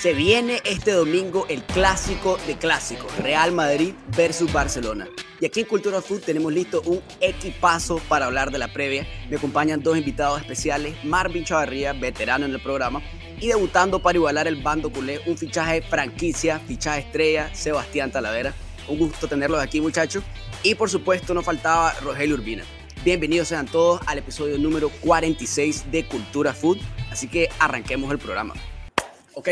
Se viene este domingo el clásico de clásicos, Real Madrid versus Barcelona. Y aquí en Cultura Food tenemos listo un equipazo para hablar de la previa. Me acompañan dos invitados especiales, Marvin Chavarría, veterano en el programa, y debutando para igualar el bando culé, un fichaje franquicia, fichaje estrella, Sebastián Talavera. Un gusto tenerlos aquí, muchachos. Y por supuesto, no faltaba Rogelio Urbina. Bienvenidos sean todos al episodio número 46 de Cultura Food. Así que arranquemos el programa. ¿Ok?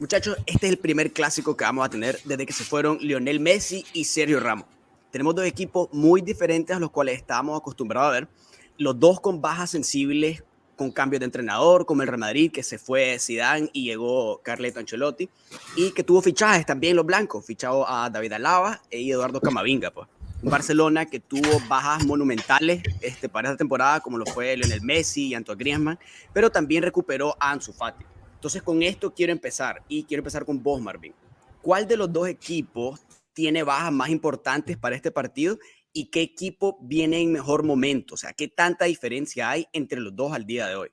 Muchachos, este es el primer clásico que vamos a tener desde que se fueron Lionel Messi y Sergio Ramos. Tenemos dos equipos muy diferentes a los cuales estábamos acostumbrados a ver. Los dos con bajas sensibles, con cambios de entrenador, como el Real Madrid, que se fue Zidane y llegó Carleto Ancelotti, y que tuvo fichajes también los blancos, fichado a David Alaba y Eduardo Camavinga, pues. Barcelona que tuvo bajas monumentales este, para esta temporada, como lo fue Lionel Messi y Antoine Griezmann, pero también recuperó a Ansu Fati. Entonces, con esto quiero empezar, y quiero empezar con vos, Marvin. ¿Cuál de los dos equipos tiene bajas más importantes para este partido y qué equipo viene en mejor momento? O sea, ¿qué tanta diferencia hay entre los dos al día de hoy?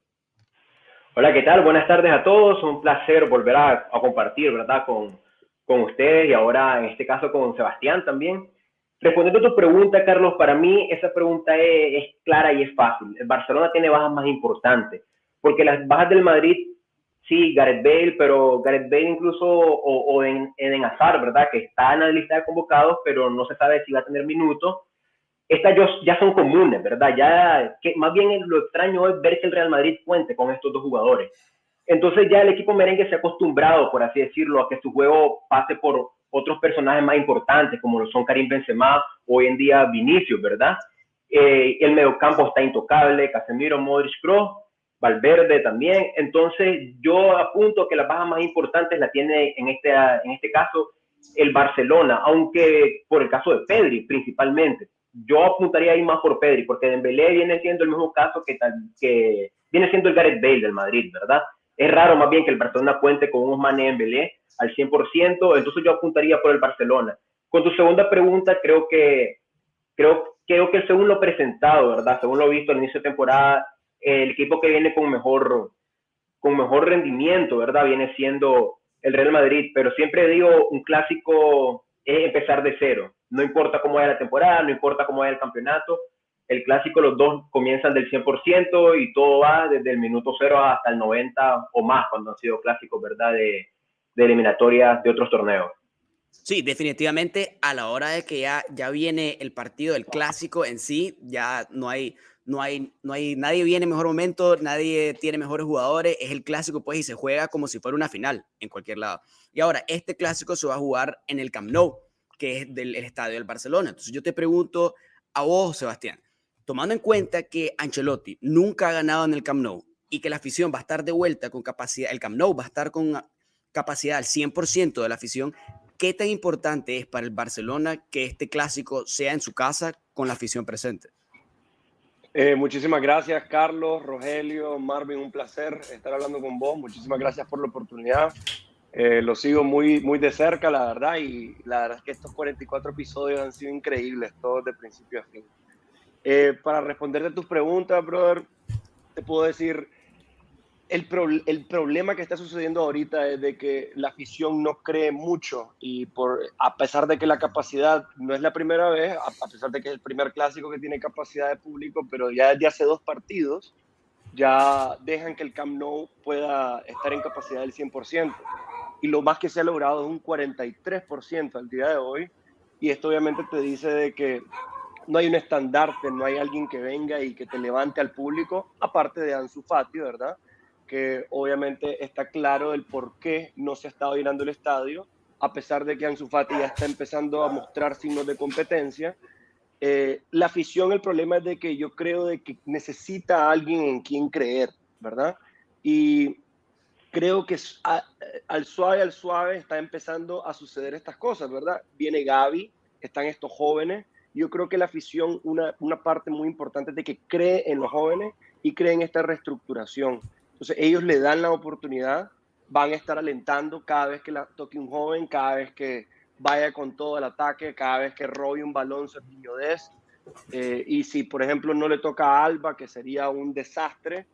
Hola, ¿qué tal? Buenas tardes a todos. Un placer volver a, compartir, ¿verdad? Con, con ustedes y ahora en este caso con Sebastián también. Respondiendo a tu pregunta, Carlos, para mí esa pregunta es, es, clara y es fácil. El Barcelona tiene bajas más importantes, porque las bajas del Madrid sí, Gareth Bale, pero Gareth Bale incluso, o, en, en Azar, ¿verdad? Que está en la lista de convocados, pero no se sabe si va a tener minutos. Estas ya son comunes, ¿verdad? Ya, que más bien lo extraño es ver que el Real Madrid cuente con estos dos jugadores. Entonces ya el equipo merengue se ha acostumbrado, por así decirlo, a que su juego pase por otros personajes más importantes, como lo son Karim Benzema, hoy en día Vinicius, ¿verdad? Eh, el mediocampo está intocable, Casemiro, Modric, Kroos, Valverde también. Entonces, yo apunto que la baja más importante la tiene en este, en este caso el Barcelona, aunque por el caso de Pedri principalmente. Yo apuntaría ahí más por Pedri, porque Dembélé viene siendo el mismo caso que, que viene siendo el Gareth Bale del Madrid, ¿verdad? Es raro más bien que el Barcelona cuente con un Mané Dembélé al 100%, entonces yo apuntaría por el Barcelona. Con tu segunda pregunta, creo que creo, creo que según lo presentado, ¿verdad? Según lo visto al inicio de temporada, el equipo que viene con mejor, con mejor rendimiento, ¿verdad? Viene siendo el Real Madrid, pero siempre digo, un clásico es empezar de cero. No importa cómo vaya la temporada, no importa cómo vaya el campeonato, el clásico los dos comienzan del 100% y todo va desde el minuto cero hasta el 90 o más cuando han sido clásicos, ¿verdad? De, de eliminatorias de otros torneos. Sí, definitivamente a la hora de que ya, ya viene el partido del clásico en sí, ya no hay, no hay, no hay, nadie viene en mejor momento, nadie tiene mejores jugadores, es el clásico pues y se juega como si fuera una final en cualquier lado. Y ahora, este clásico se va a jugar en el Camp Nou, que es del estadio del Barcelona. Entonces yo te pregunto a vos, Sebastián, tomando en cuenta que Ancelotti nunca ha ganado en el Camp Nou y que la afición va a estar de vuelta con capacidad, el Camp Nou va a estar con capacidad al 100% de la afición, ¿qué tan importante es para el Barcelona que este clásico sea en su casa con la afición presente? Eh, muchísimas gracias, Carlos, Rogelio, Marvin, un placer estar hablando con vos. Muchísimas gracias por la oportunidad. Eh, lo sigo muy, muy de cerca, la verdad, y la verdad es que estos 44 episodios han sido increíbles, todos de principio a fin. Eh, para responderte a tus preguntas, brother, te puedo decir, el, el, problema que está sucediendo ahorita es de que la afición no cree mucho y por, a pesar de que la capacidad no es la primera vez, a, pesar de que es el primer clásico que tiene capacidad de público, pero ya desde hace dos partidos ya dejan que el Camp Nou pueda estar en capacidad del 100%. Y lo más que se ha logrado es un 43% al día de hoy. Y esto obviamente te dice de que no hay un estandarte, no hay alguien que venga y que te levante al público, aparte de Ansu Fati, ¿verdad? Que obviamente está claro el por qué no se ha estado llenando el estadio, a pesar de que Ansu Fati ya está empezando a mostrar signos de competencia. Eh, la afición, el problema es de que yo creo de que necesita a alguien en quien creer, ¿verdad? Y creo que al suave, al suave está empezando a suceder estas cosas, ¿verdad? Viene Gaby, están estos jóvenes. Yo creo que la afición, una, una parte muy importante es de que cree en los jóvenes y cree en esta reestructuración. Entonces ellos le dan la oportunidad, van a estar alentando cada vez que la toque un joven, cada vez que vaya con todo el ataque, cada vez que robe un balón Sergio Dest. Eh, y si, por ejemplo, no le toca a Alba, que sería un desastre,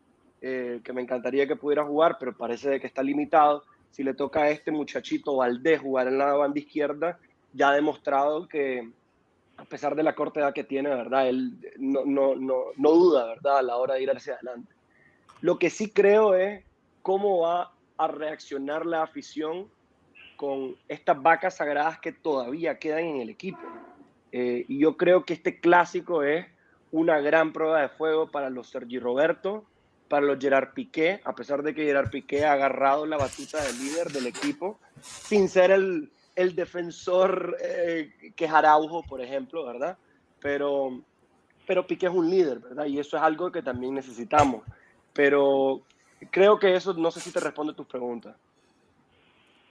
eh, que me encantaría que pudiera jugar, pero parece que está limitado, si le toca a este muchachito Valdés jugar en la banda izquierda, ya ha demostrado que a pesar de la corta edad que tiene, ¿verdad? Él no, no, no, no duda, ¿verdad? A la hora de ir hacia adelante. Lo que sí creo es cómo va a reaccionar la afición con estas vacas sagradas que todavía quedan en el equipo. Eh, y yo creo que este clásico es una gran prueba de fuego para los Sergi Roberto, para los Gerard Piqué, a pesar de que Gerard Piqué ha agarrado la batuta de líder del equipo, sin ser el, el defensor eh, que es Araujo, por ejemplo, ¿verdad? Pero, pero Piqué es un líder, ¿verdad? Y eso es algo que también necesitamos. Pero creo que eso no sé si te responde tus preguntas.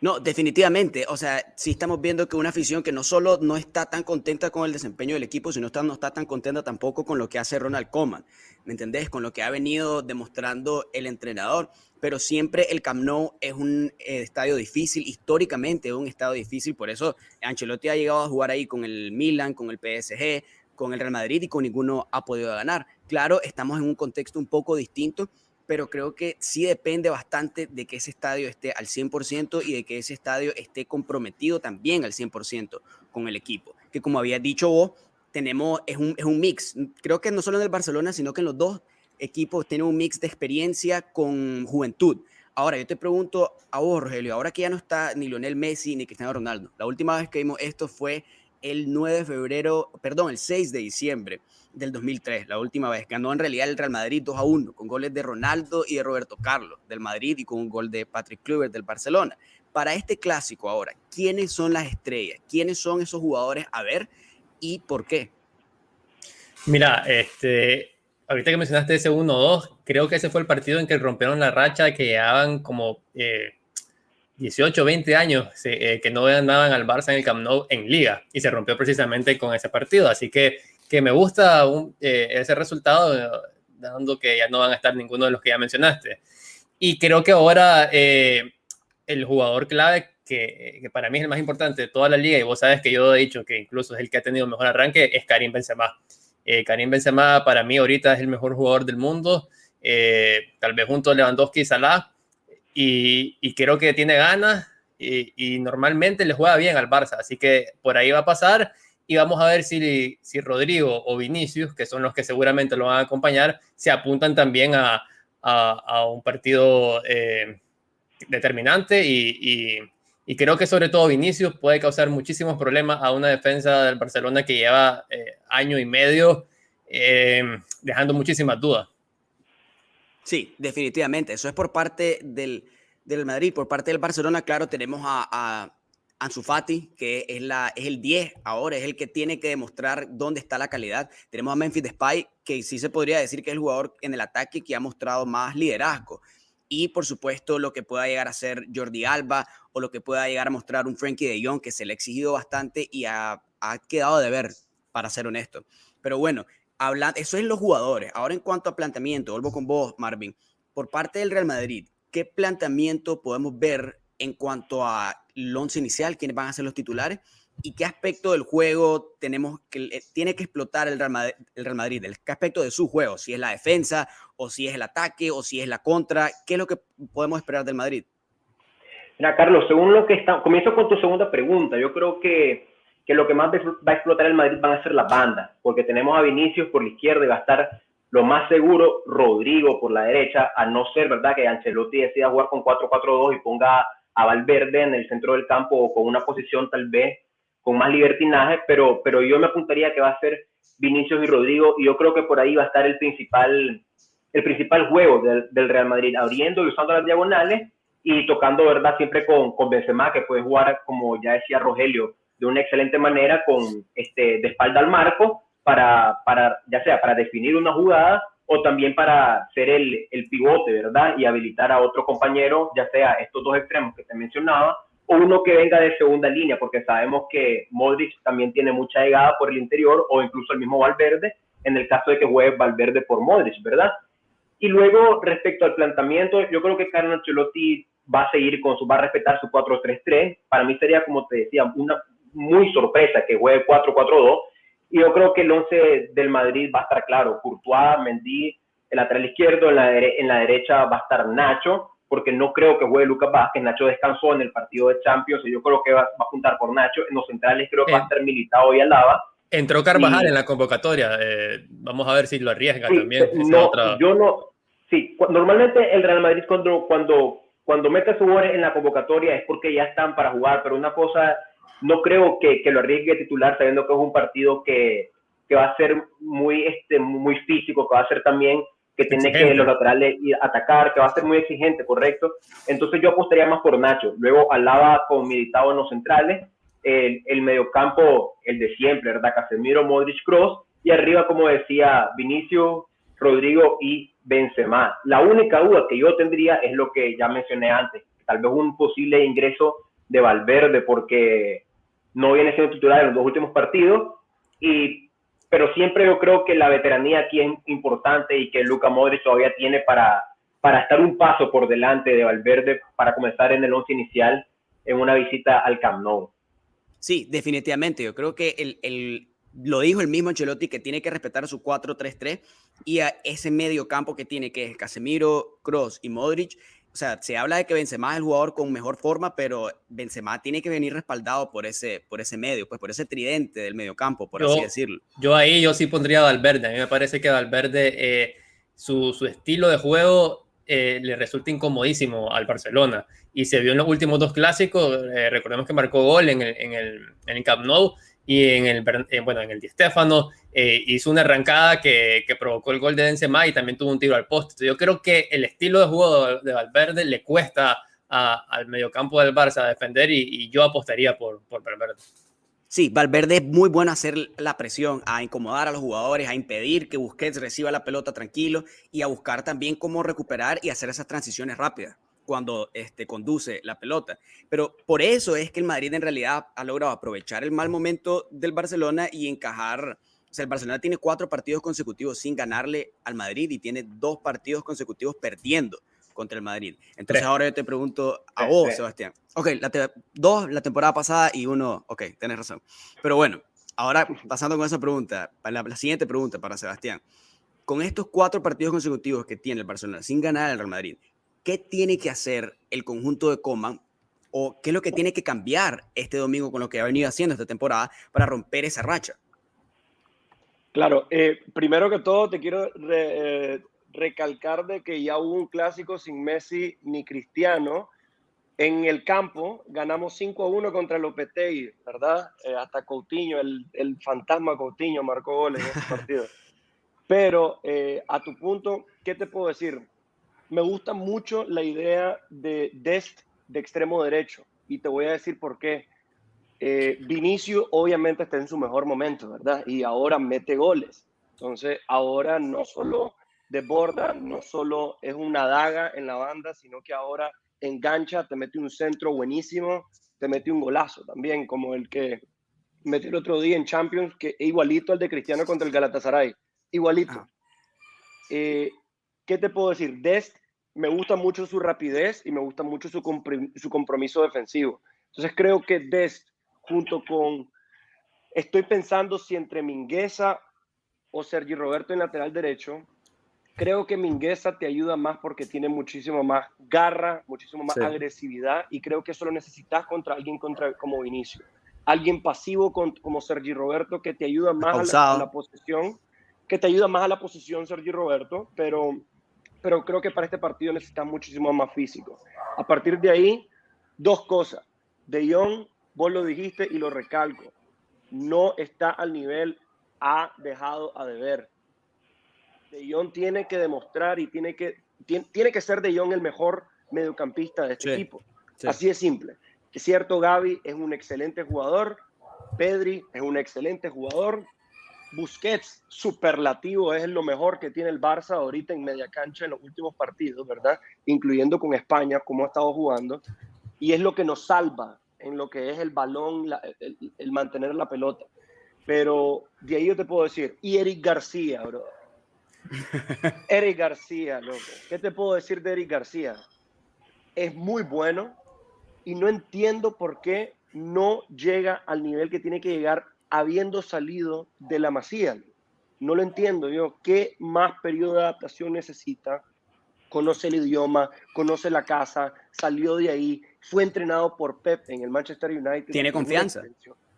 No, definitivamente. O sea, sí estamos viendo que una afición que no solo no está tan contenta con el desempeño del equipo, sino está, no está tan contenta tampoco con lo que hace Ronald Koeman. ¿Me entendés? Con lo que ha venido demostrando el entrenador. Pero siempre el Camp Nou es un eh, estadio difícil, históricamente es un estadio difícil. Por eso Ancelotti ha llegado a jugar ahí con el Milan, con el PSG, con el Real Madrid y con ninguno ha podido ganar. Claro, estamos en un contexto un poco distinto pero creo que sí depende bastante de que ese estadio esté al 100% y de que ese estadio esté comprometido también al 100% con el equipo. Que como había dicho vos, tenemos, es un, es un mix. Creo que no solo en el Barcelona, sino que en los dos equipos tienen un mix de experiencia con juventud. Ahora, yo te pregunto a vos, Rogelio, ahora que ya no está ni Lionel Messi ni Cristiano Ronaldo, la última vez que vimos esto fue el 9 de febrero, perdón, el 6 de diciembre del 2003, la última vez. Ganó en realidad el Real Madrid 2 a 1, con goles de Ronaldo y de Roberto Carlos del Madrid y con un gol de Patrick Kluivert del Barcelona. Para este clásico ahora, ¿quiénes son las estrellas? ¿Quiénes son esos jugadores a ver y por qué? Mira, este, ahorita que mencionaste ese 1-2, creo que ese fue el partido en que rompieron la racha que llevaban como 18, eh, 20 años eh, que no ganaban al Barça en el Camp Nou en liga y se rompió precisamente con ese partido. Así que que me gusta eh, ese resultado, dando que ya no van a estar ninguno de los que ya mencionaste. Y creo que ahora eh, el jugador clave, que, que, para mí es el más importante de toda la liga, y vos sabes que yo he dicho que incluso es el que ha tenido mejor arranque, es Karim Benzema. Eh, Karim Benzema para mí ahorita es el mejor jugador del mundo, tal vez junto a Lewandowski y Salah, y, creo que tiene ganas y, normalmente le juega bien al Barça, así que por ahí va a pasar y vamos a ver si, si Rodrigo o Vinicius, que son los que seguramente lo van a acompañar, se apuntan también a, a, un partido eh, determinante y, y, creo que sobre todo Vinicius puede causar muchísimos problemas a una defensa del Barcelona que lleva eh, año y medio eh, dejando muchísimas dudas. Sí, definitivamente. Eso es por parte del, del Madrid. Por parte del Barcelona, claro, tenemos a Ansu Fati, que es, la, es el 10 ahora, es el que tiene que demostrar dónde está la calidad. Tenemos a Memphis Depay, que sí se podría decir que es el jugador en el ataque que ha mostrado más liderazgo. Y por supuesto lo que pueda llegar a ser Jordi Alba o lo que pueda llegar a mostrar un Frankie de Jong, que se le ha exigido bastante y ha, ha quedado de ver, para ser honesto. Pero bueno, habla, eso es los jugadores. Ahora en cuanto a planteamiento, vuelvo con vos, Marvin. Por parte del Real Madrid, ¿qué planteamiento podemos ver en cuanto a el once inicial, quiénes van a ser los titulares y qué aspecto del juego tenemos que, tiene que explotar el Real, Madrid, el Real Madrid, qué aspecto de su juego, si es la defensa o si es el ataque o si es la contra, qué es lo que podemos esperar del Madrid. Mira, Carlos, según lo que está, comienzo con tu segunda pregunta, yo creo que, que lo que más va a explotar el Madrid van a ser las bandas, porque tenemos a Vinicius por la izquierda y va a estar lo más seguro Rodrigo por la derecha, a no ser, ¿verdad?, que Ancelotti decida jugar con 4-4-2 y ponga a Valverde en el centro del campo o con una posición tal vez con más libertinaje, pero, pero yo me apuntaría que va a ser Vinicius y Rodrigo y yo creo que por ahí va a estar el principal, el principal juego del, del Real Madrid, abriendo y usando las diagonales y tocando, ¿verdad? Siempre con, con Benzema, que puede jugar, como ya decía Rogelio, de una excelente manera con este, de espalda al marco para, para, ya sea para definir una jugada o también para ser el, el, pivote, ¿verdad? Y habilitar a otro compañero, ya sea estos dos extremos que te mencionaba, o uno que venga de segunda línea, porque sabemos que Modric también tiene mucha llegada por el interior, o incluso el mismo Valverde, en el caso de que juegue Valverde por Modric, ¿verdad? Y luego, respecto al planteamiento, yo creo que Carlo Ancelotti va a seguir con su, va a respetar su 4-3-3. Para mí sería, como te decía, una muy sorpresa que juegue 4-4-2, y yo creo que el 11 del Madrid va a estar claro. Courtois, Mendy, el lateral izquierdo, en la, en la derecha va a estar Nacho, porque no creo que juegue Lucas Vázquez. Nacho descansó en el partido de Champions y yo creo que va, a juntar por Nacho. En los centrales creo que va a estar militado y Alaba. Entró Carvajal en la convocatoria. Eh, vamos a ver si lo arriesga también. No, yo no. Sí, normalmente el Real Madrid cuando, cuando, cuando mete a su jugadores en la convocatoria es porque ya están para jugar, pero una cosa, no creo que, que lo arriesgue titular sabiendo que es un partido que, que va a ser muy, este, muy físico, que va a ser también que tiene que los laterales atacar, que va a ser muy exigente, correcto. Entonces yo apostaría más por Nacho. Luego Alaba con Militado en los centrales, el, el mediocampo, el de siempre, ¿verdad? Casemiro, Modric, Cross, y arriba, como decía, Vinicio, Rodrigo y Benzema. La única duda que yo tendría es lo que ya mencioné antes, tal vez un posible ingreso de Valverde, porque no viene siendo titular en los dos últimos partidos, y pero siempre yo creo que la veteranía aquí es importante y que Luca Modric todavía tiene para, para estar un paso por delante de Valverde para comenzar en el once inicial en una visita al Camp Nou. Sí, definitivamente. Yo creo que el, el, lo dijo el mismo Ancelotti que tiene que respetar su 4-3-3 y a ese medio campo que tiene, que es Casemiro, Cross y Modric, o sea, se habla de que Benzema es el jugador con mejor forma, pero Benzema tiene que venir respaldado por ese, por ese medio, pues por ese tridente del medio campo, por así decirlo. Yo ahí yo sí pondría a Valverde. A mí me parece que Valverde, eh, su, su, estilo de juego eh, le resulta incomodísimo al Barcelona. Y se vio en los últimos dos clásicos, eh, recordemos que marcó gol en el, en el, en el Camp Nou, y en el, bueno, en el Di Stéfano eh, hizo una arrancada que, que, provocó el gol de Benzema y también tuvo un tiro al poste. Yo creo que el estilo de juego de Valverde le cuesta a, al mediocampo del Barça defender y, y, yo apostaría por, por Valverde. Sí, Valverde es muy bueno a hacer la presión, a incomodar a los jugadores, a impedir que Busquets reciba la pelota tranquilo y a buscar también cómo recuperar y hacer esas transiciones rápidas cuando este, conduce la pelota. Pero por eso es que el Madrid en realidad ha logrado aprovechar el mal momento del Barcelona y encajar. O sea, el Barcelona tiene cuatro partidos consecutivos sin ganarle al Madrid y tiene dos partidos consecutivos perdiendo contra el Madrid. Entonces ahora yo te pregunto a vos, Sebastián. Ok, la dos la temporada pasada y uno, ok, tenés razón. Pero bueno, ahora pasando con esa pregunta, la, la siguiente pregunta para Sebastián. Con estos cuatro partidos consecutivos que tiene el Barcelona sin ganar al Real Madrid, ¿qué tiene que hacer el conjunto de Coman o qué es lo que tiene que cambiar este domingo con lo que ha venido haciendo esta temporada para romper esa racha? Claro, eh, primero que todo te quiero eh, recalcar de que ya hubo un clásico sin Messi ni Cristiano. En el campo ganamos 5 a 1 contra Lopetegui, ¿verdad? Eh, hasta Coutinho, el, el, fantasma Coutinho marcó goles en ese partido. Pero a tu punto, ¿qué te puedo decir? Me gusta mucho la idea de Dest de extremo derecho y te voy a decir por qué. Eh, Vinicio obviamente está en su mejor momento, ¿verdad? Y ahora mete goles. Entonces, ahora no solo desborda, no solo es una daga en la banda, sino que ahora engancha, te mete un centro buenísimo, te mete un golazo también, como el que metió el otro día en Champions, que es igualito al de Cristiano contra el Galatasaray. Igualito. Eh, ¿Qué te puedo decir? Dest me gusta mucho su rapidez y me gusta mucho su, su compromiso defensivo. Entonces creo que Dest, junto con, estoy pensando si entre Mingueza o Sergi Roberto en lateral derecho, creo que Mingueza te ayuda más porque tiene muchísimo más garra, muchísimo más agresividad y creo que eso lo necesitas contra alguien contra, como Vinicio. Alguien pasivo como Sergi Roberto que te ayuda más a la, a la, posición, que te ayuda más a la posición Sergi Roberto, pero pero creo que para este partido necesita muchísimo más físico. A partir de ahí, dos cosas. De Jong, vos lo dijiste y lo recalco, no está al nivel, ha dejado a deber. De Jong tiene que demostrar y tiene que, tiene, que ser De Jong el mejor mediocampista de este equipo. Así de simple. Es cierto, Gaby es un excelente jugador, Pedri es un excelente jugador, Busquets, superlativo, es lo mejor que tiene el Barça ahorita en media cancha en los últimos partidos, ¿verdad? Incluyendo con España, como ha estado jugando. Y es lo que nos salva en lo que es el balón, el, mantener la pelota. Pero de ahí yo te puedo decir, y Eric García, bro. Eric García, loco. ¿Qué te puedo decir de Eric García? Es muy bueno y no entiendo por qué no llega al nivel que tiene que llegar habiendo salido de la masía. No lo entiendo yo. ¿Qué más periodo de adaptación necesita conoce el idioma, conoce la casa, salió de ahí, fue entrenado por Pep en el Manchester United. Tiene confianza.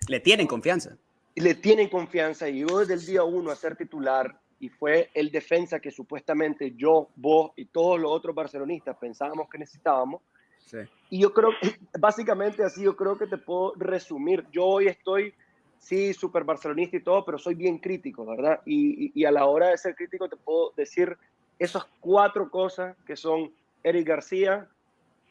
Le tienen confianza. Le tienen confianza y llegó desde el día uno a ser titular y fue el defensa que supuestamente yo, vos y todos los otros barcelonistas pensábamos que necesitábamos. Y yo creo, básicamente así, yo creo que te puedo resumir. Yo hoy estoy, sí, súper barcelonista y todo, pero soy bien crítico, ¿verdad? Y, y, a la hora de ser crítico te puedo decir esas cuatro cosas que son Eric García,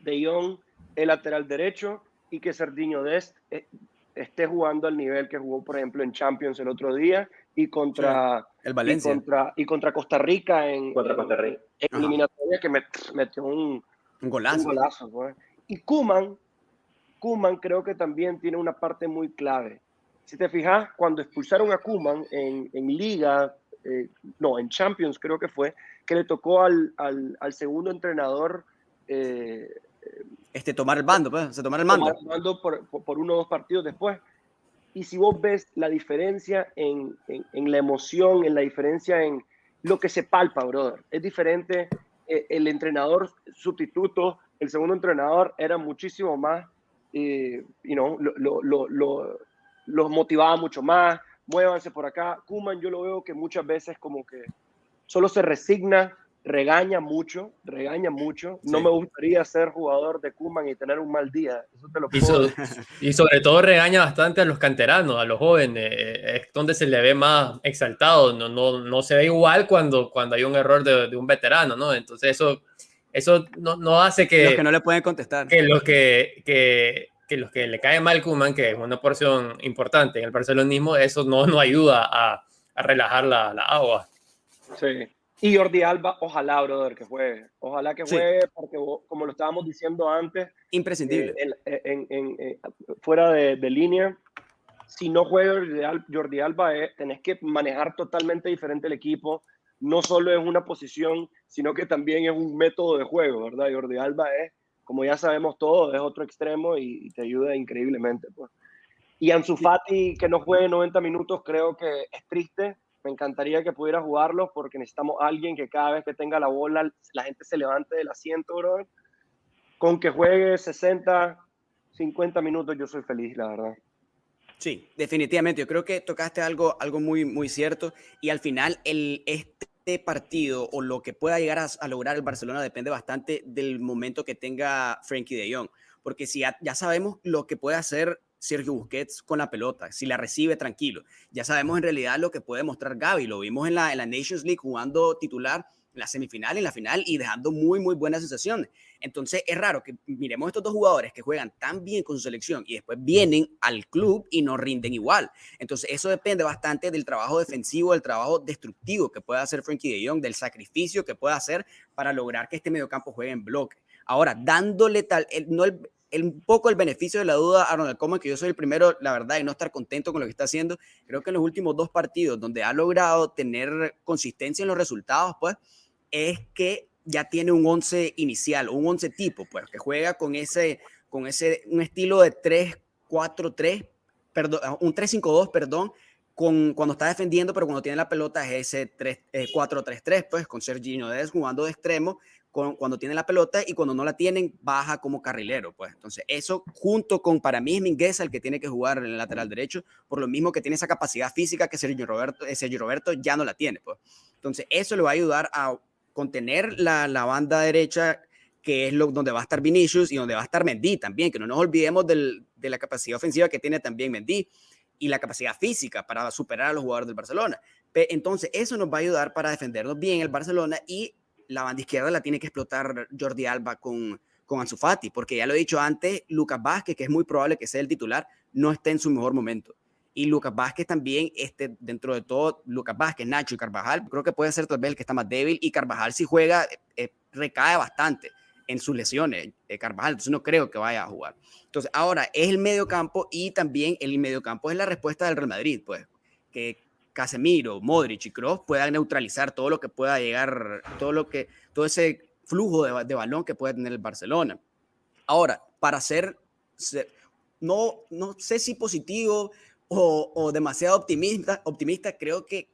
De Jong, el lateral derecho y que Serdiño Dest eh, esté jugando al nivel que jugó, por ejemplo, en Champions el otro día y contra, el Valencia. Y contra, y contra Costa Rica en, contra Costa Rica. en eliminatoria que metió un, un golazo. Un golazo pues. Y Kuman, Kuman creo que también tiene una parte muy clave. Si te fijas, cuando expulsaron a Kuman en, en Liga, eh, no, en Champions creo que fue, que le tocó al, al, al segundo entrenador. Eh, este tomar el bando, pues, se tomar el mando. Tomar el mando por, por, uno o dos partidos después. Y si vos ves la diferencia en, en, en, la emoción, en la diferencia en lo que se palpa, brother, es diferente. Eh, el entrenador sustituto, el segundo entrenador, era muchísimo más, eh, you know, lo, lo, lo, los motivaba mucho más, muévanse por acá. Kuman yo lo veo que muchas veces como que solo se resigna regaña mucho, regaña mucho. No me gustaría ser jugador de Kuman y tener un mal día. Eso te lo puedo y, y, sobre todo regaña bastante a los canteranos, a los jóvenes. Es donde se le ve más exaltado. No, no, no se ve igual cuando, cuando hay un error de, de un veterano, ¿no? Entonces eso, eso no, no, hace que... Los que no le pueden contestar. Que los que... que que los que le cae mal Kuman, que es una porción importante en el barcelonismo, eso no, no ayuda a, a relajar la, la agua. Sí, y Jordi Alba, ojalá, brother, que juegue. Ojalá que juegue, porque como lo estábamos diciendo antes, imprescindible. Eh, en, en, en, fuera de, de, línea, si no juega Jordi Alba, eh, tenés que manejar totalmente diferente el equipo. No solo es una posición, sino que también es un método de juego, ¿verdad? Jordi Alba es, como ya sabemos todos, es otro extremo y, y te ayuda increíblemente. Pues. Y Ansu Fati, que no juegue 90 minutos, creo que es triste me encantaría que pudiera jugarlos porque necesitamos a alguien que cada vez que tenga la bola la gente se levante del asiento, bro. Con que juegue 60, 50 minutos yo soy feliz, la verdad. Sí, definitivamente. Yo creo que tocaste algo, algo muy, muy cierto y al final el, este partido o lo que pueda llegar a, lograr el Barcelona depende bastante del momento que tenga Frankie de Jong. Porque si ya, sabemos lo que puede hacer Sergio Busquets con la pelota, si la recibe tranquilo. Ya sabemos en realidad lo que puede mostrar Gaby, lo vimos en la, en la Nations League jugando titular la semifinal, en la final y dejando muy, muy buenas sensaciones. Entonces es raro que miremos estos dos jugadores que juegan tan bien con su selección y después vienen al club y no rinden igual. Entonces eso depende bastante del trabajo defensivo, del trabajo destructivo que pueda hacer Frankie de Jong, del sacrificio que pueda hacer para lograr que este mediocampo juegue en bloque. Ahora, dándole tal, el, no el, un poco el beneficio de la duda a Ronald Koeman, que yo soy el primero, la verdad, y no estar contento con lo que está haciendo. Creo que en los últimos dos partidos donde ha logrado tener consistencia en los resultados, pues, es que ya tiene un 11 inicial, un 11 tipo, pues, que juega con ese, con ese, un estilo de 3-4-3, perdón, un 3-5-2, perdón, con, cuando está defendiendo, pero cuando tiene la pelota es ese 4-3-3, eh, pues, con Sergio Dez jugando de extremo, cuando tiene la pelota y cuando no la tienen baja como carrilero, pues. Entonces, eso junto con para mí es Mingueza el que tiene que jugar en el lateral derecho, por lo mismo que tiene esa capacidad física que Sergio Roberto, eh, Sergio Roberto ya no la tiene, pues. Entonces, eso le va a ayudar a contener la, la banda derecha que es lo, donde va a estar Vinicius y donde va a estar Mendy también, que no nos olvidemos de la capacidad ofensiva que tiene también Mendy y la capacidad física para superar a los jugadores del Barcelona. Entonces, eso nos va a ayudar para defendernos bien el Barcelona y la banda izquierda la tiene que explotar Jordi Alba con, con Ansu porque ya lo he dicho antes, Lucas Vázquez, que es muy probable que sea el titular, no esté en su mejor momento. Y Lucas Vázquez también, este, dentro de todo, Lucas Vázquez, Nacho y Carvajal, creo que puede ser tal vez el que está más débil. Y Carvajal, si juega, eh, recae bastante en sus lesiones, eh, Carvajal, entonces no creo que vaya a jugar. Entonces, ahora es el medio campo y también el medio campo es la respuesta del Real Madrid, pues, que Casemiro, Modric y Kroos puedan neutralizar todo lo que pueda llegar, todo lo que, todo ese flujo de, de balón que puede tener el Barcelona. Ahora, para ser, no, no sé si positivo o, o, demasiado optimista, optimista, creo que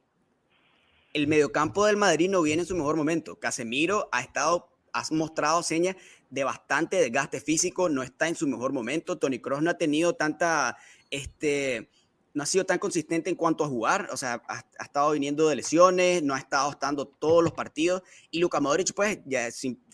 el mediocampo del Madrid no viene en su mejor momento. Casemiro ha estado ha mostrado señas de bastante desgaste físico, no está en su mejor momento. Tony Cross no ha tenido tanta, este, no ha sido tan consistente en cuanto a jugar, o sea, ha, estado viniendo de lesiones, no ha estado estando todos los partidos y Luka Modric pues ya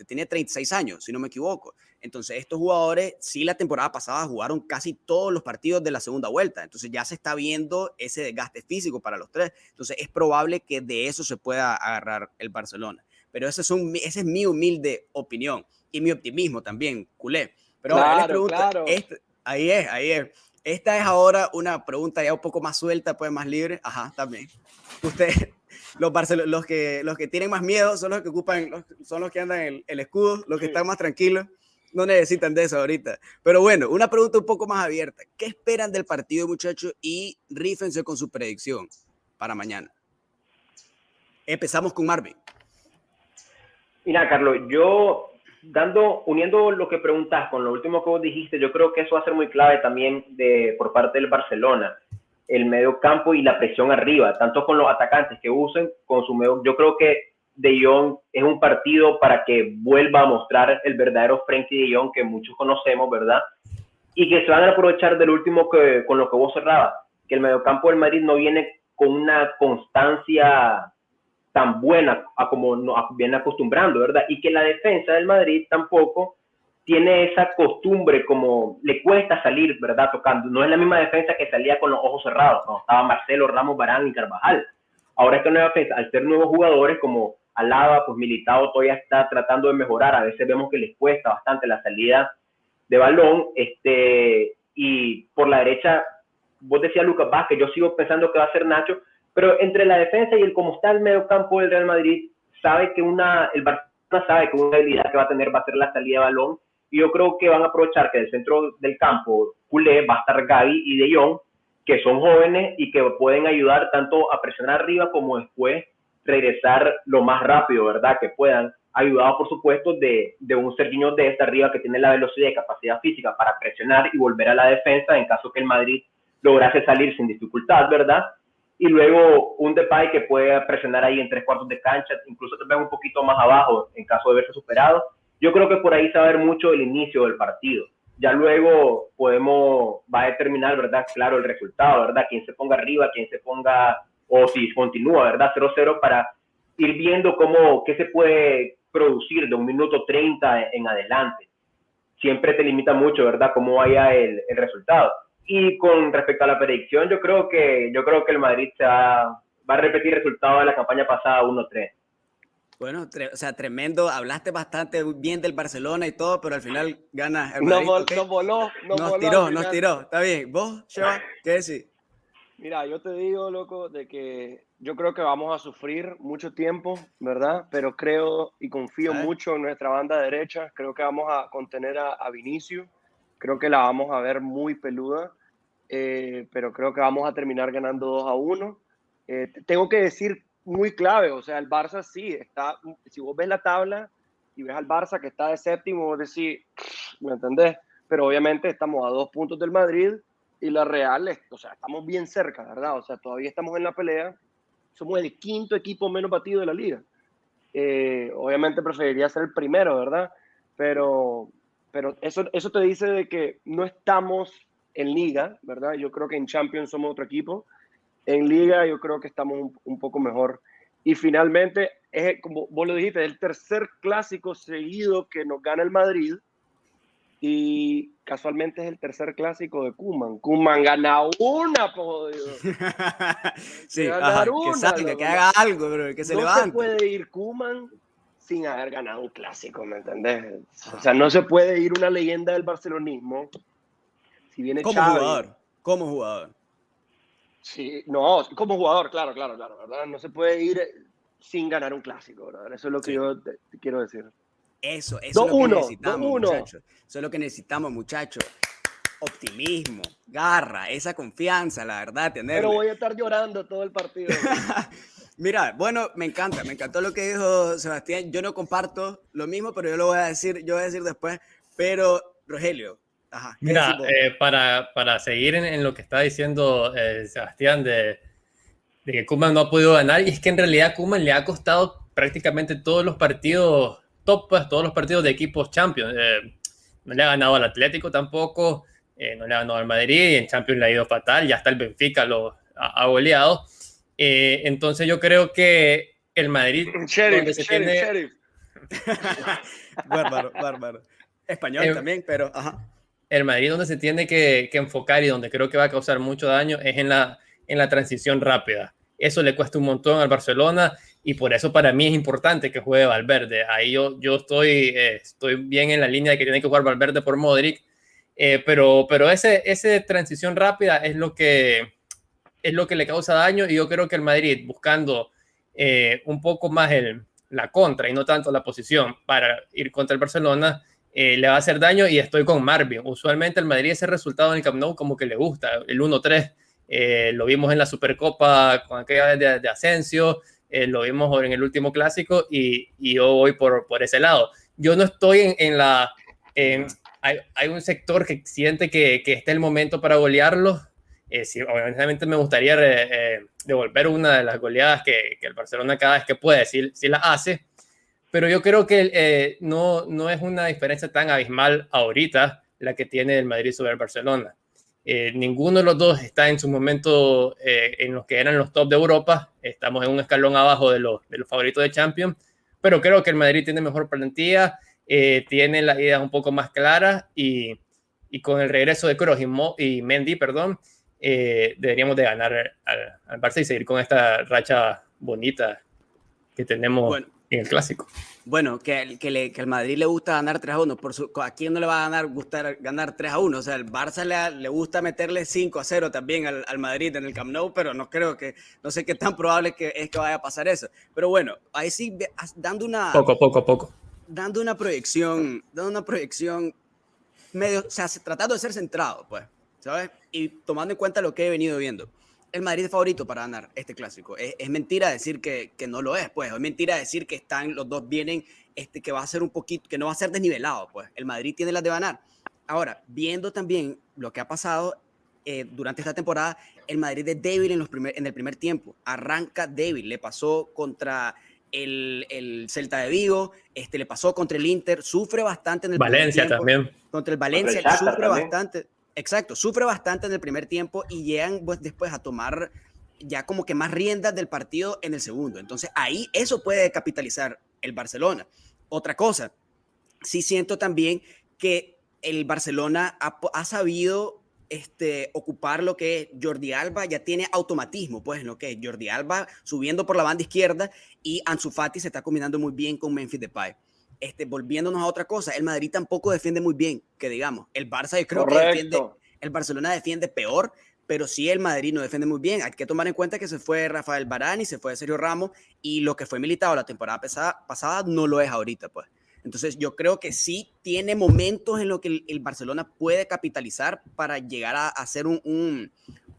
tiene 36 años, si no me equivoco. Entonces, estos jugadores sí la temporada pasada jugaron casi todos los partidos de la segunda vuelta, entonces ya se está viendo ese desgaste físico para los tres, entonces es probable que de eso se pueda agarrar el Barcelona. Pero ese es, un, ese es mi humilde opinión y mi optimismo también, culé. Pero ahora les pregunto, este, ahí es, ahí es. Esta es ahora una pregunta ya un poco más suelta, pues más libre. Ajá, también. Ustedes, los, los, que, los que tienen más miedo son los que ocupan, son los que andan el, el escudo, los que están más tranquilos. No necesitan de eso ahorita. Pero bueno, una pregunta un poco más abierta. ¿Qué esperan del partido, muchachos? Y rífense con su predicción para mañana. Empezamos con Marvin. Mira, Carlos, yo dando, uniendo lo que preguntas con lo último que vos dijiste, yo creo que eso va a ser muy clave también de, por parte del Barcelona, el medio campo y la presión arriba, tanto con los atacantes que usen, con su medio, yo creo que De Jong es un partido para que vuelva a mostrar el verdadero Frenkie De Jong que muchos conocemos, ¿verdad? Y que se van a aprovechar del último que, con lo que vos cerrabas, que el mediocampo del Madrid no viene con una constancia tan buena como nos viene acostumbrando, ¿verdad? Y que la defensa del Madrid tampoco tiene esa costumbre como le cuesta salir, ¿verdad? Tocando. No es la misma defensa que salía con los ojos cerrados, cuando estaban Marcelo, Ramos, Barán y Carvajal. Ahora esta nueva defensa, al ser nuevos jugadores como Alaba, pues Militao todavía está tratando de mejorar. A veces vemos que les cuesta bastante la salida de balón. Este, y por la derecha, vos decías Lucas Vázquez, yo sigo pensando que va a ser Nacho, pero entre la defensa y el cómo está el medio campo del Real Madrid, sabe que una, el Barcelona sabe que una habilidad que va a tener va a ser la salida de balón. Y yo creo que van a aprovechar que del centro del campo, culé, va a estar Gaby y De Jong, que son jóvenes y que pueden ayudar tanto a presionar arriba como después regresar lo más rápido, ¿verdad? Que puedan, ayudado por supuesto de, de un Serginho de esta arriba que tiene la velocidad y capacidad física para presionar y volver a la defensa en caso que el Madrid lograse salir sin dificultad, ¿verdad? y luego un Depay que puede presionar ahí en tres cuartos de cancha, incluso te un poquito más abajo en caso de verse superado. Yo creo que por ahí se mucho el inicio del partido. Ya luego podemos, va a determinar, ¿verdad? Claro, el resultado, ¿verdad? Quién se ponga arriba, quién se ponga, o si continúa, ¿verdad? 0-0 para ir viendo cómo, qué se puede producir de un minuto 30 en adelante. Siempre te limita mucho, ¿verdad? Cómo vaya el, el resultado y con respecto a la predicción, yo creo que, yo creo que el Madrid va, va a repetir el resultado de la campaña pasada 1-3. Bueno, o sea, tremendo. Hablaste bastante bien del Barcelona y todo, pero al final gana el Madrid. Nos, voló, nos, tiró, nos tiró. Está bien. ¿Vos, Sheva, qué decís? Mira, yo te digo, loco, de que yo creo que vamos a sufrir mucho tiempo, ¿verdad? Pero creo y confío mucho en nuestra banda derecha. Creo que vamos a contener a, a Vinicio Creo que la vamos a ver muy peluda, eh, pero creo que vamos a terminar ganando 2 a 1. Eh, tengo que decir muy clave, o sea, el Barça sí, está, si vos ves la tabla y ves al Barça que está de séptimo, vos decís, ¿me entendés? Pero obviamente estamos a dos puntos del Madrid y la Real, o sea, estamos bien cerca, ¿verdad? O sea, todavía estamos en la pelea, somos el quinto equipo menos batido de la liga. Eh, obviamente preferiría ser el primero, ¿verdad? Pero, pero eso, eso te dice de que no estamos en liga, ¿verdad? Yo creo que en Champions somos otro equipo. En liga yo creo que estamos un, poco mejor. Y finalmente, es, como vos lo dijiste, es el tercer clásico seguido que nos gana el Madrid. Y casualmente es el tercer clásico de Kuman. Kuman gana una, por sí, ajá, que salga, que haga algo, bro, que se no levante. No se puede ir Kuman sin haber ganado un clásico, ¿me entendés? O sea, no se puede ir una leyenda del barcelonismo si viene como jugador, como jugador. Sí, no, como jugador, claro, claro, claro, ¿verdad? No se puede ir sin ganar un clásico, ¿verdad? Eso es lo que yo te, quiero decir. Eso, eso es lo que necesitamos, muchachos. Eso es lo que necesitamos, muchachos. Optimismo, garra, esa confianza, la verdad, tener. Pero voy a estar llorando todo el partido. Mira, bueno, me encanta, me encantó lo que dijo Sebastián. Yo no comparto lo mismo, pero yo lo voy a decir, yo voy a decir después. Pero, Rogelio, ajá. Mira, eh, para, para, seguir en, lo que está diciendo eh, Sebastián de, que Kuman no ha podido ganar, y es que en realidad Kuman le ha costado prácticamente todos los partidos top, pues, todos los partidos de equipos Champions. Eh, no le ha ganado al Atlético tampoco, eh, no le ha ganado al Madrid, y en Champions le ha ido fatal, ya hasta el Benfica lo ha, goleado. Eh, entonces yo creo que el Madrid... Sheriff, sheriff, bárbaro, bárbaro. Español también, pero... Ajá. El Madrid donde se tiene que, que, enfocar y donde creo que va a causar mucho daño es en la, en la transición rápida. Eso le cuesta un montón al Barcelona y por eso para mí es importante que juegue Valverde. Ahí yo, yo estoy, eh, estoy bien en la línea de que tiene que jugar Valverde por Modric, eh, pero, pero ese, ese transición rápida es lo, que, es lo que le causa daño y yo creo que el Madrid buscando eh, un poco más el, la contra y no tanto la posición para ir contra el Barcelona, le va a hacer daño y estoy con Marvin. Usualmente el Madrid ese resultado en el Camp Nou como que le gusta, el 1-3. lo vimos en la Supercopa con aquella de, de Asensio, eh, lo vimos en el último clásico y, y yo voy por, por, ese lado. Yo no estoy en, en la... hay, hay, un sector que siente que, que este es el momento para golearlo. Eh, sí, obviamente me gustaría eh, devolver una de las goleadas que, que, el Barcelona cada vez que puede, si, si la hace, pero yo creo que eh, no, no es una diferencia tan abismal ahorita la que tiene el Madrid sobre el Barcelona. Eh, ninguno de los dos está en su momento eh, en los que eran los top de Europa. Estamos en un escalón abajo de los, de los favoritos de Champions, pero creo que el Madrid tiene mejor plantilla, eh, tiene las ideas un poco más claras y, y con el regreso de Kroos y, Mendy, perdón, deberíamos de ganar al, al, Barça y seguir con esta racha bonita que tenemos en el clásico. Bueno, que, que, le, que al Madrid le gusta ganar 3 a 1. Por su, ¿A quién no le va a ganar, gustar ganar 3 a 1? O sea, el Barça le, le gusta meterle 5 a 0 también al, al, Madrid en el Camp Nou, pero no creo que, no sé qué tan probable que, es que vaya a pasar eso. Pero bueno, ahí sí, dando una. Poco, poco, poco. Dando una proyección, dando una proyección medio, o sea, tratando de ser centrado, pues, ¿sabes? Y tomando en cuenta lo que he venido viendo el Madrid es favorito para ganar este clásico. Es, es mentira decir que, que, no lo es, pues. Es mentira decir que están, los dos vienen, este, que va a ser un poquito, que no va a ser desnivelado, pues. El Madrid tiene las de ganar. Ahora, viendo también lo que ha pasado eh, durante esta temporada, el Madrid es débil en, los primer, en el primer tiempo. Arranca débil. Le pasó contra el, el, Celta de Vigo, este, le pasó contra el Inter, sufre bastante en el Valencia tiempo, también. Contra el Valencia, contra el sufre también. bastante. Exacto, sufre bastante en el primer tiempo y llegan pues, después a tomar ya como que más riendas del partido en el segundo. Entonces ahí eso puede capitalizar el Barcelona. Otra cosa, sí siento también que el Barcelona ha, sabido este, ocupar lo que es Jordi Alba, ya tiene automatismo, pues, lo que es Jordi Alba subiendo por la banda izquierda y Ansu Fati se está combinando muy bien con Memphis Depay este, volviéndonos a otra cosa, el Madrid tampoco defiende muy bien, que digamos, el Barça yo creo Correcto. que defiende, el Barcelona defiende peor, pero sí el Madrid no defiende muy bien. Hay que tomar en cuenta que se fue Rafael Barani, se fue Sergio Ramos y lo que fue militado la temporada pasada, pasada no lo es ahorita, pues. Entonces yo creo que sí tiene momentos en los que el, el Barcelona puede capitalizar para llegar a hacer un, un,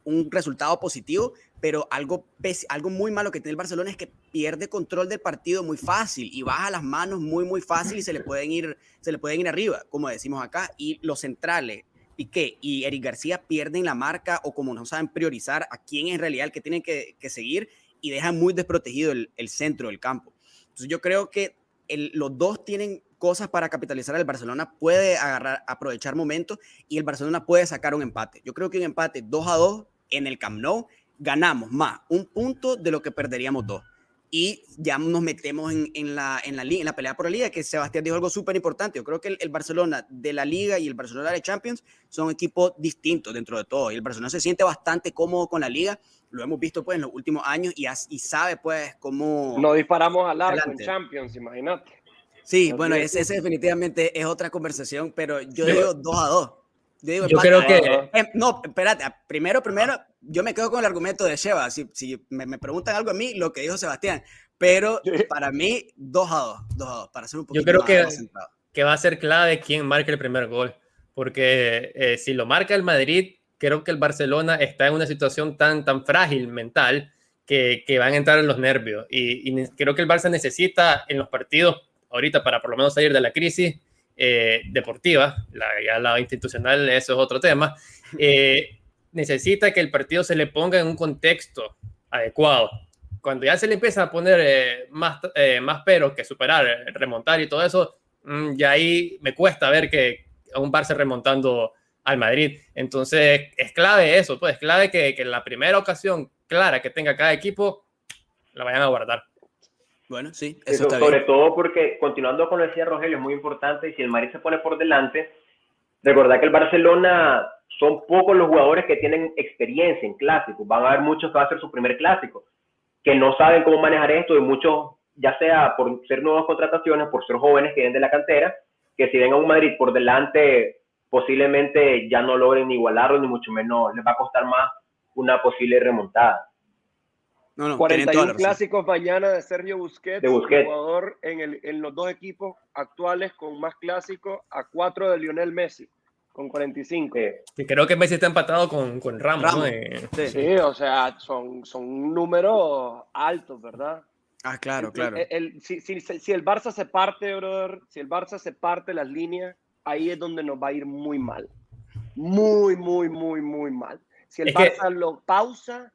un resultado positivo, pero algo, algo muy malo que tiene el Barcelona es que pierde control del partido muy fácil y baja las manos muy, muy fácil y se le pueden ir, se le pueden ir arriba, como decimos acá. Y los centrales, Piqué y Eric García pierden la marca o como no saben priorizar a quién es en realidad el que tienen que, que seguir y dejan muy desprotegido el, el, centro del campo. Entonces yo creo que el, los dos tienen cosas para capitalizar. El Barcelona puede agarrar, aprovechar momentos y el Barcelona puede sacar un empate. Yo creo que un empate 2 a 2 en el Camp Nou ganamos más un punto de lo que perderíamos dos. Y ya nos metemos en, en, la, en, la, en la pelea por la liga, que Sebastián dijo algo súper importante. Yo creo que el, el, Barcelona de la liga y el Barcelona de Champions son equipos distintos dentro de todo. Y el Barcelona se siente bastante cómodo con la liga. Lo hemos visto pues en los últimos años y, as, y sabe pues cómo... No disparamos al arco en Champions, imagínate. Sí, no bueno, ese, ese, definitivamente es otra conversación, pero yo digo 2 a 2. Yo, digo, yo creo que... Eh, no, espérate, primero, primero, yo me quedo con el argumento de Sheva. Si, si me, me, preguntan algo a mí, lo que dijo Sebastián. Pero para mí, 2 a 2, 2 a 2, para ser un poquito Yo creo más que, que va a ser clave quién marque el primer gol. Porque eh, si lo marca el Madrid, creo que el Barcelona está en una situación tan, tan frágil mental que, que van a entrar en los nervios. Y, y creo que el Barça necesita en los partidos ahorita para por lo menos salir de la crisis eh, deportiva, la, ya la institucional, eso es otro tema, eh, necesita que el partido se le ponga en un contexto adecuado, cuando ya se le empieza a poner eh, más, eh, más peros que superar, remontar y todo eso, mm, ya ahí me cuesta ver que a un Barça remontando al Madrid. Entonces es clave eso, pues es clave que, que la primera ocasión clara que tenga cada equipo la vayan a guardar. Bueno, sí, eso, está Sobre todo porque, continuando con lo que decía Rogelio, es muy importante, y si el Madrid se pone por delante, recordad que el Barcelona son pocos los jugadores que tienen experiencia en clásicos, van a haber muchos que va a ser su primer clásico, que no saben cómo manejar esto, y muchos, ya sea por ser nuevas contrataciones, por ser jóvenes que vienen de la cantera, que si ven a un Madrid por delante, posiblemente ya no logren igualarlo, ni mucho menos les va a costar más una posible remontada. No, no, 41 clásicos mañana de Sergio Busquets, de jugador en, el, en, los dos equipos actuales con más clásicos, a cuatro de Lionel Messi, con 45. Y creo que Messi está empatado con, con Ramos. ¿no? Eh, sí. o sea, son, son números altos, ¿verdad? Ah, claro, claro. El, si, si, si, el Barça se parte, brother, si el Barça se parte las líneas, ahí es donde nos va a ir muy mal. Muy, muy, muy, muy mal. Si el Barça lo pausa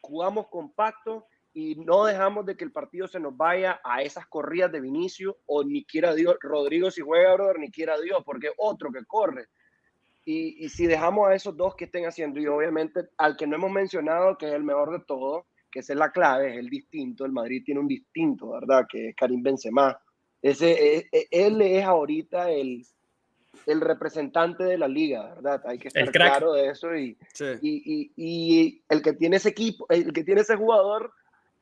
jugamos compacto y no dejamos de que el partido se nos vaya a esas corridas de Vinicio o ni quiera Dios, Rodrigo si juega, brother, ni quiera Dios, porque otro que corre. Y, y, si dejamos a esos dos que estén haciendo, y obviamente al que no hemos mencionado, que es el mejor de todos, que esa es la clave, es el distinto, el Madrid tiene un distinto, ¿verdad? Que es Karim Benzema. Ese, e, e, él es ahorita el, el representante de la liga, ¿verdad? Hay que estar claro de eso y, y, y, el que tiene ese equipo, el que tiene ese jugador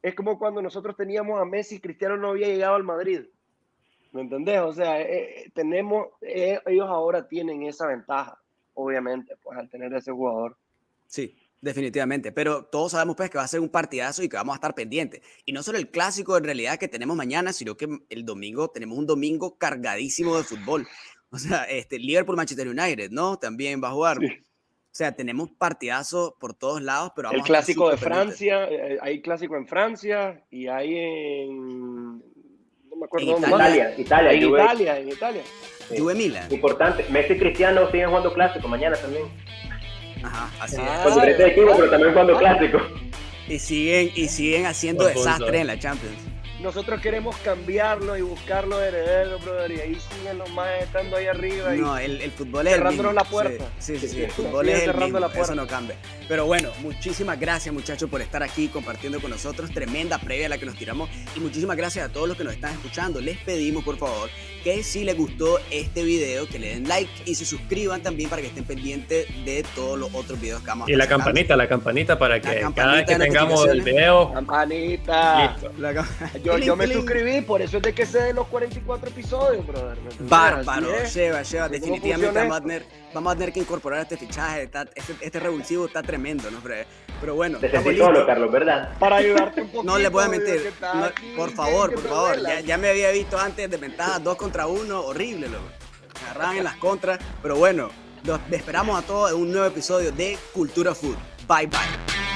es como cuando nosotros teníamos a Messi y Cristiano no había llegado al Madrid. ¿Me entendés? O sea, eh, tenemos, eh, ellos ahora tienen esa ventaja, obviamente, pues al tener ese jugador. Sí, definitivamente. Pero todos sabemos pues que va a ser un partidazo y que vamos a estar pendientes. Y no solo el clásico en realidad que tenemos mañana, sino que el domingo tenemos un domingo cargadísimo de fútbol. O sea, este, Liverpool, Manchester United, ¿no? También va a jugar. O sea, tenemos partidazos por todos lados, pero El clásico de Francia, eh, hay clásico en Francia y hay en... No me acuerdo en Italia, Italia, en Italia, en Italia. Juve Milan. Importante. Messi y Cristiano siguen jugando clásico mañana también. Ajá, así es. Con diferentes equipos, pero también jugando clásico. Y siguen, y siguen haciendo desastres en la Champions nosotros queremos cambiarlo y buscarlo de heredero, brother, y ahí siguen los más estando ahí arriba. no, el, el, fútbol es Cerrándonos la puerta. Sí, sí, sí, el fútbol es el mismo, la puerta. eso no cambia. Pero bueno, muchísimas gracias muchachos por estar aquí compartiendo con nosotros, tremenda previa a la que nos tiramos, y muchísimas gracias a todos los que nos están escuchando. Les pedimos, por favor, que si les gustó este video, que le den like y se suscriban también para que estén pendientes de todos los otros videos que vamos a Y la campanita, la campanita para que cada vez que tengamos el video... Campanita. Listo. Yo, me suscribí, por eso es de que se den los 44 episodios, brother. Bárbaro, lleva, lleva. Definitivamente vamos a, tener, vamos a tener que incorporar este fichaje. este, este, revulsivo está tremendo, ¿no? Pero, bueno. Te sentí solo, Carlos, ¿verdad? Para ayudarte un poquito. No le voy a mentir. por favor, por favor. Ya, ya, me había visto antes de ventaja 2 contra 1, horrible, loco. Agarraban en las contras. Pero bueno, los esperamos a todos en un nuevo episodio de Cultura Food. Bye bye.